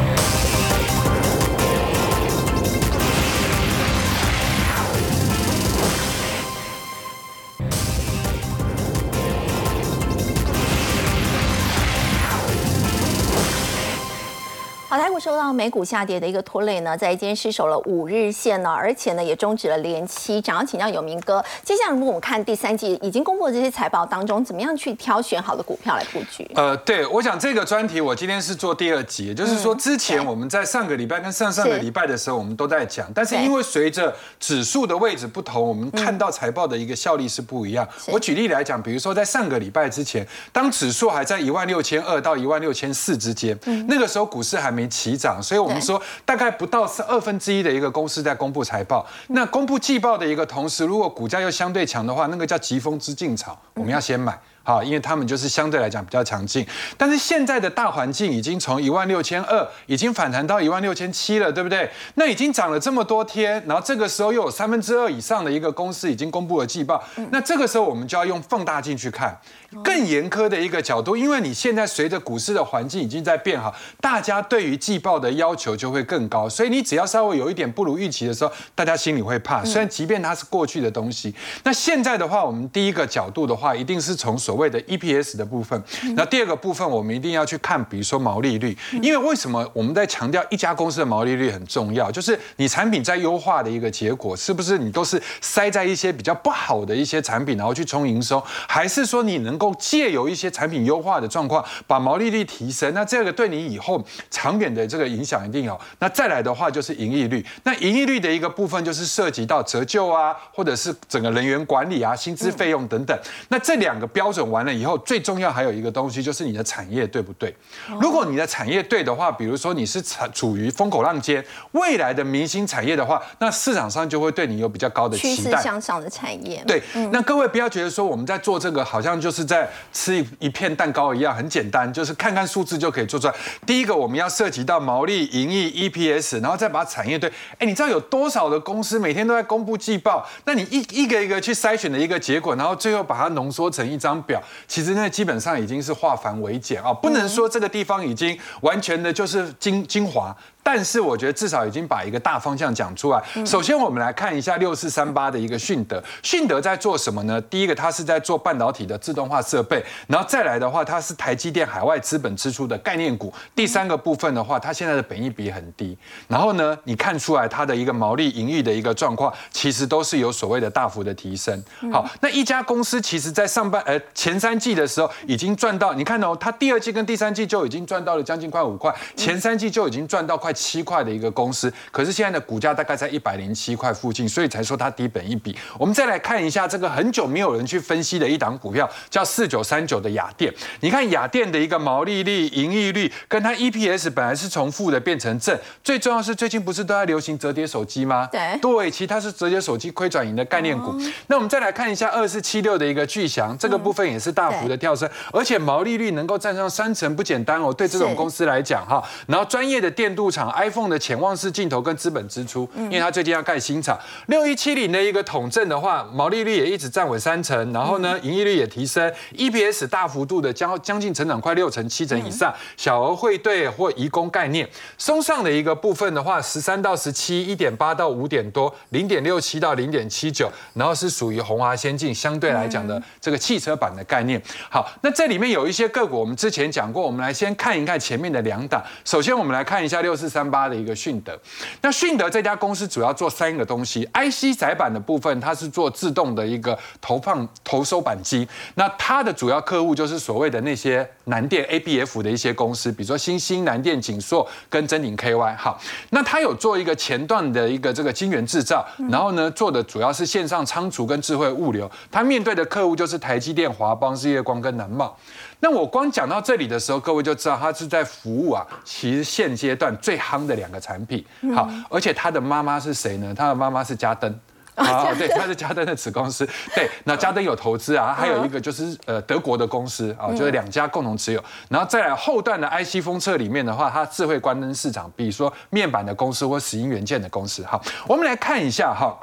受到美股下跌的一个拖累呢，在今天失守了五日线呢，而且呢也终止了连七涨。要请教有明哥，接下来如果我们看第三季已经公布的这些财报当中，怎么样去挑选好的股票来布局？呃，对，我想这个专题我今天是做第二集，就是说之前我们在上个礼拜跟上上个礼拜的时候，我们都在讲，但是因为随着指数的位置不同，我们看到财报的一个效力是不一样。我举例来讲，比如说在上个礼拜之前，当指数还在一万六千二到一万六千四之间，那个时候股市还没起涨，所以我们说大概不到是二分之一的一个公司在公布财报。那公布季报的一个同时，如果股价又相对强的话，那个叫疾风之劲草，我们要先买。好，因为他们就是相对来讲比较强劲，但是现在的大环境已经从一万六千二已经反弹到一万六千七了，对不对？那已经涨了这么多天，然后这个时候又有三分之二以上的一个公司已经公布了季报，那这个时候我们就要用放大镜去看更严苛的一个角度，因为你现在随着股市的环境已经在变好，大家对于季报的要求就会更高，所以你只要稍微有一点不如预期的时候，大家心里会怕。虽然即便它是过去的东西，那现在的话，我们第一个角度的话，一定是从所谓的 EPS 的部分，那第二个部分我们一定要去看，比如说毛利率，因为为什么我们在强调一家公司的毛利率很重要？就是你产品在优化的一个结果，是不是你都是塞在一些比较不好的一些产品，然后去冲营收，还是说你能够借由一些产品优化的状况，把毛利率提升？那这个对你以后长远的这个影响一定有。那再来的话就是盈利率，那盈利率的一个部分就是涉及到折旧啊，或者是整个人员管理啊、薪资费用等等。那这两个标准完了以以后最重要还有一个东西，就是你的产业对不对？如果你的产业对的话，比如说你是处处于风口浪尖，未来的明星产业的话，那市场上就会对你有比较高的期待。趋势向上的产业。对，那各位不要觉得说我们在做这个好像就是在吃一一片蛋糕一样，很简单，就是看看数字就可以做出来。第一个我们要涉及到毛利、盈利、EPS，然后再把产业对。哎，你知道有多少的公司每天都在公布季报？那你一一个一个去筛选的一个结果，然后最后把它浓缩成一张表。其实那基本上已经是化繁为简啊，不能说这个地方已经完全的就是精精华。但是我觉得至少已经把一个大方向讲出来。首先，我们来看一下六四三八的一个迅德。迅德在做什么呢？第一个，它是在做半导体的自动化设备。然后再来的话，它是台积电海外资本支出的概念股。第三个部分的话，它现在的本益比很低。然后呢，你看出来它的一个毛利盈利的一个状况，其实都是有所谓的大幅的提升。好，那一家公司其实在上半呃前三季的时候已经赚到，你看哦，它第二季跟第三季就已经赚到了将近快五块，前三季就已经赚到快。七块的一个公司，可是现在的股价大概在一百零七块附近，所以才说它低本一笔。我们再来看一下这个很久没有人去分析的一档股票，叫四九三九的雅电。你看雅电的一个毛利率、盈利率，跟它 EPS 本来是重复的，变成正。最重要是最近不是都在流行折叠手机吗？对，对，其它是折叠手机亏转盈的概念股。那我们再来看一下二四七六的一个巨翔，这个部分也是大幅的跳升，而且毛利率能够站上三成，不简单哦。对这种公司来讲哈，然后专业的电镀厂。iPhone 的潜望式镜头跟资本支出，因为它最近要盖新厂。六一七零的一个统证的话，毛利率也一直站稳三成，然后呢，盈利率也提升，EPS 大幅度的将将近成长快六成七成以上。小额汇兑或移工概念，松上的一个部分的话，十三到十七，一点八到五点多，零点六七到零点七九，然后是属于宏华先进相对来讲的这个汽车版的概念。好，那这里面有一些个股，我们之前讲过，我们来先看一看前面的两档。首先，我们来看一下六四三八的一个迅德。那迅德这家公司主要做三个东西：IC 载板的部分，它是做自动的一个投放投收板机。那它的主要客户就是所谓的那些南电 ABF 的一些公司，比如说新兴、南电、景硕跟真鼎 KY。好，那它有做一个前段的一个这个晶圆制造，然后呢做的主要是线上仓储跟智慧物流。它面对的客户就是台积电、华邦、日月光跟南茂。那我光讲到这里的时候，各位就知道它是在服务啊，其实现阶段最夯的两个产品。好，而且他的妈妈是谁呢？他的妈妈是嘉登。啊，对，他是嘉登的子公司。对，那嘉登有投资啊，还有一个就是呃德国的公司啊，就是两家共同持有。然后再来后段的 IC 封测里面的话，它智慧关灯市场，比如说面板的公司或石英元件的公司。好，我们来看一下哈。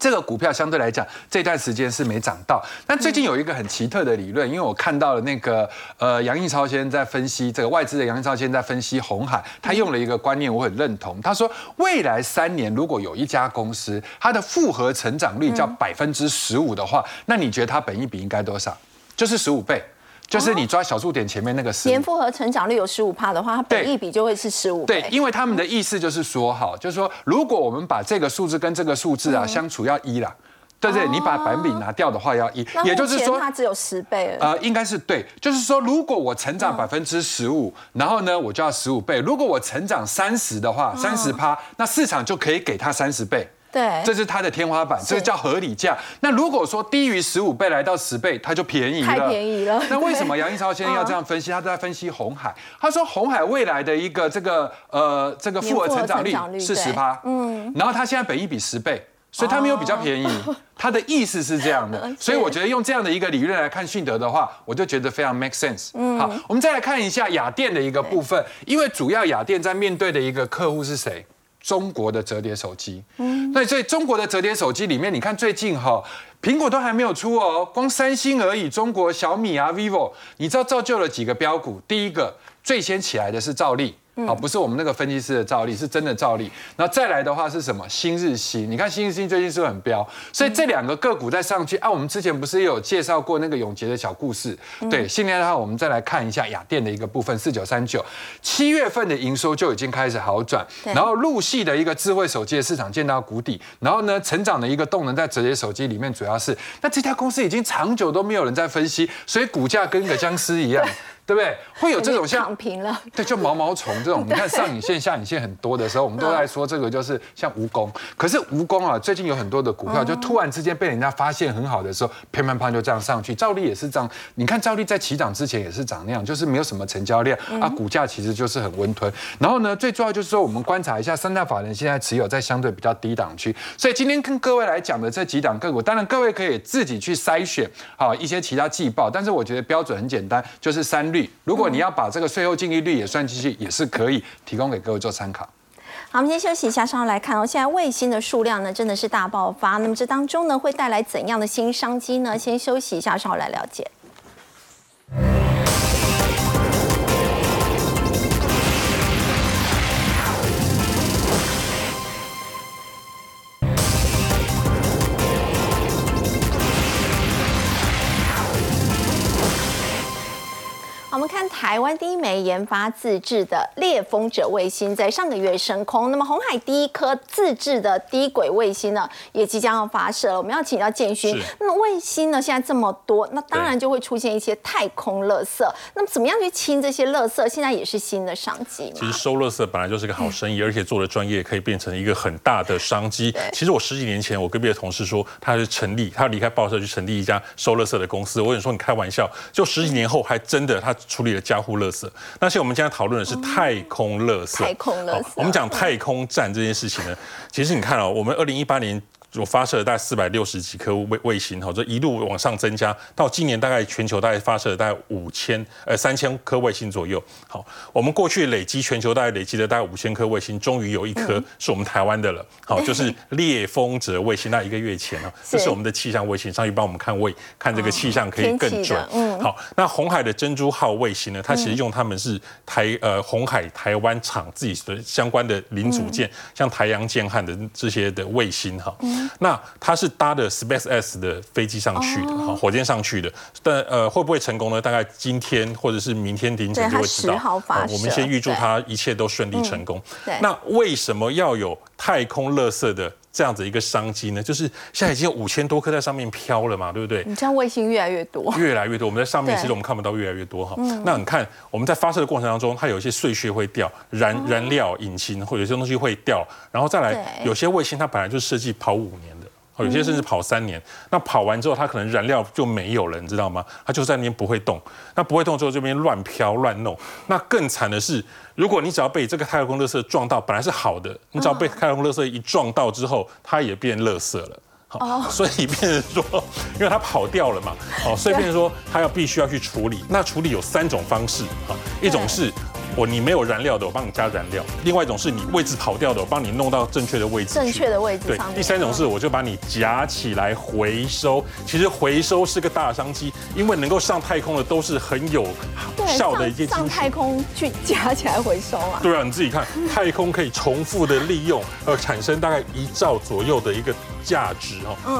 这个股票相对来讲，这段时间是没涨到。但最近有一个很奇特的理论，因为我看到了那个呃杨应超先生在分析这个外资的杨应超先生在分析红海，他用了一个观念，我很认同。他说未来三年如果有一家公司它的复合成长率叫百分之十五的话，那你觉得它本益比应该多少？就是十五倍。就是你抓小数点前面那个十。年复合成长率有十五帕的话，它本益比就会是十五对，因为他们的意思就是说，哈，就是说，如果我们把这个数字跟这个数字啊相除要一啦。对不对？你把百分比拿掉的话要一，也就是说它只有十倍呃，应该是对，就是说如果我成长百分之十五，然后呢我就要十五倍。如果我成长三十的话，三十趴，那市场就可以给它三十倍。对，这是它的天花板，这个叫合理价。那如果说低于十五倍来到十倍，它就便宜了。太便宜了。那为什么杨一超先生要这样分析？他在分析红海，他说红海未来的一个这个呃这个复合成长率是十趴，嗯，然后他现在本益比十倍。所以它没有比较便宜，他的意思是这样的，所以我觉得用这样的一个理论来看迅德的话，我就觉得非常 make sense。好，我们再来看一下雅电的一个部分，因为主要雅电在面对的一个客户是谁？中国的折叠手机。嗯，那所以中国的折叠手机里面，你看最近哈，苹果都还没有出哦，光三星而已，中国小米啊、vivo，你知道造就了几个标股？第一个最先起来的是兆利。好，不是我们那个分析师的照例，是真的照例。然后再来的话是什么？新日新，你看新日新最近是不是很飙？所以这两个个股在上去啊。我们之前不是有介绍过那个永杰的小故事？对，现在的话我们再来看一下雅电的一个部分，四九三九，七月份的营收就已经开始好转，然后陆系的一个智慧手机的市场见到谷底，然后呢，成长的一个动能在折叠手机里面主要是，那这家公司已经长久都没有人在分析，所以股价跟个僵尸一样。对不对？会有这种像躺平了，对，就毛毛虫这种。你看上影线、下影线很多的时候，我们都在说这个就是像蜈蚣。可是蜈蚣啊，最近有很多的股票，就突然之间被人家发现很好的时候，砰砰砰就这样上去。兆利也是这样，你看兆利在起涨之前也是涨那样，就是没有什么成交量啊，股价其实就是很温吞。然后呢，最重要就是说，我们观察一下三大法人现在持有在相对比较低档区。所以今天跟各位来讲的这几档个股，当然各位可以自己去筛选好一些其他季报，但是我觉得标准很简单，就是三率。如果你要把这个税后净利率也算进去，也是可以提供给各位做参考。好，我们先休息一下，稍后来看哦。现在卫星的数量呢，真的是大爆发。那么这当中呢，会带来怎样的新商机呢？先休息一下，稍后来了解。台湾第一枚研发自制的猎风者卫星，在上个月升空。那么红海第一颗自制的低轨卫星呢，也即将要发射了。我们要请教建勋，那么卫星呢现在这么多，那当然就会出现一些太空垃圾。那么怎么样去清这些垃圾？现在也是新的商机。其实收垃圾本来就是个好生意，而且做的专业可以变成一个很大的商机。其实我十几年前，我隔壁的同事说他是成立，他离开报社去成立一家收垃圾的公司。我跟你说，你开玩笑，就十几年后还真的他。处理了家户垃圾，但是我们今天讨论的是太空垃圾。太空垃圾，我们讲太空站这件事情呢，其实你看哦，我们二零一八年。我发射了大概四百六十几颗卫卫星，哈，这一路往上增加，到今年大概全球大概发射了大概五千呃三千颗卫星左右。好，我们过去累积全球大概累积了大概五千颗卫星，终于有一颗是我们台湾的了。好，就是猎风者卫星。那一个月前啊，这是我们的气象卫星，上去帮我们看卫，看这个气象可以更准。嗯，好，那红海的珍珠号卫星呢，它其实用他们是台呃红海台湾厂自己的相关的零组件，像台阳建汉的这些的卫星哈。那他是搭的 Space X 的飞机上去的，哈，火箭上去的，但呃会不会成功呢？大概今天或者是明天凌晨就会知道。我们先预祝他一切都顺利成功。那为什么要有太空垃圾的这样子一个商机呢？就是现在已经有五千多颗在上面飘了嘛，对不对？你这样卫星越来越多，越来越多。我们在上面其实我们看不到越来越多哈。那你看我们在发射的过程当中，它有一些碎屑会掉，燃燃料引擎或有些东西会掉，然后再来有些卫星它本来就设计跑五年。有些甚至跑三年，那跑完之后，它可能燃料就没有了，你知道吗？它就在那边不会动，那不会动之后，这边乱飘乱弄。那更惨的是，如果你只要被这个太空垃圾撞到，本来是好的，你只要被太空垃圾一撞到之后，它也变垃圾了。好，所以变成说，因为它跑掉了嘛，哦，所以变成说，它要必须要去处理。那处理有三种方式，哈，一种是。我你没有燃料的，我帮你加燃料；另外一种是你位置跑掉的，我帮你弄到正确的位置。正确的位置。对。第三种是我就把你夹起来回收。其实回收是个大商机，因为能够上太空的都是很有效的一些上太空去 夹起来回收啊。对啊，你自己看，太空可以重复的利用，呃，产生大概一兆左右的一个价值哦。嗯。